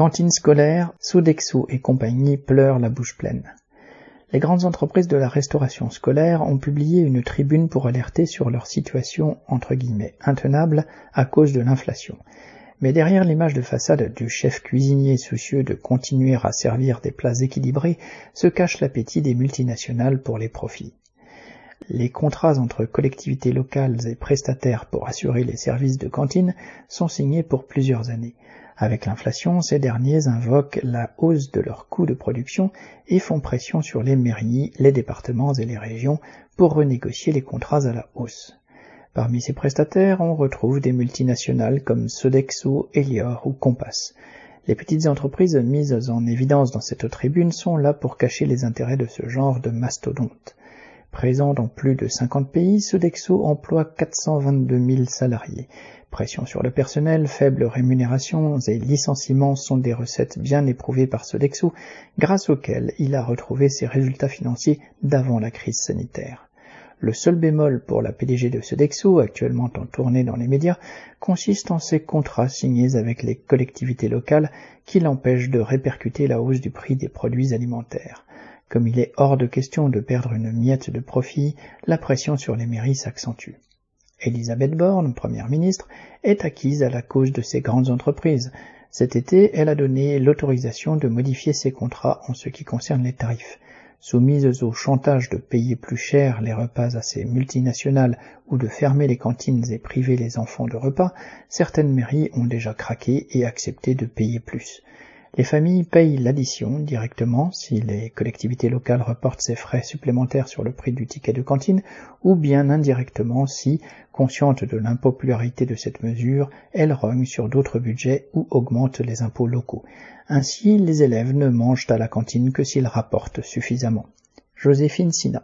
Cantine scolaire, Sodexo et compagnie pleurent la bouche pleine. Les grandes entreprises de la restauration scolaire ont publié une tribune pour alerter sur leur situation entre guillemets intenable à cause de l'inflation. Mais derrière l'image de façade du chef cuisinier soucieux de continuer à servir des plats équilibrés se cache l'appétit des multinationales pour les profits. Les contrats entre collectivités locales et prestataires pour assurer les services de cantine sont signés pour plusieurs années. Avec l'inflation, ces derniers invoquent la hausse de leurs coûts de production et font pression sur les mairies, les départements et les régions pour renégocier les contrats à la hausse. Parmi ces prestataires, on retrouve des multinationales comme Sodexo, Elior ou Compass. Les petites entreprises mises en évidence dans cette tribune sont là pour cacher les intérêts de ce genre de mastodontes. Présent dans plus de 50 pays, Sodexo emploie 422 000 salariés. Pression sur le personnel, faibles rémunérations et licenciements sont des recettes bien éprouvées par Sodexo, grâce auxquelles il a retrouvé ses résultats financiers d'avant la crise sanitaire. Le seul bémol pour la PDG de Sodexo, actuellement en tournée dans les médias, consiste en ses contrats signés avec les collectivités locales qui l'empêchent de répercuter la hausse du prix des produits alimentaires. Comme il est hors de question de perdre une miette de profit, la pression sur les mairies s'accentue. Elisabeth Borne, première ministre, est acquise à la cause de ces grandes entreprises. Cet été, elle a donné l'autorisation de modifier ses contrats en ce qui concerne les tarifs. Soumises au chantage de payer plus cher les repas à ces multinationales ou de fermer les cantines et priver les enfants de repas, certaines mairies ont déjà craqué et accepté de payer plus. Les familles payent l'addition directement si les collectivités locales reportent ces frais supplémentaires sur le prix du ticket de cantine ou bien indirectement si, conscientes de l'impopularité de cette mesure, elles rognent sur d'autres budgets ou augmentent les impôts locaux. Ainsi, les élèves ne mangent à la cantine que s'ils rapportent suffisamment. Joséphine Sina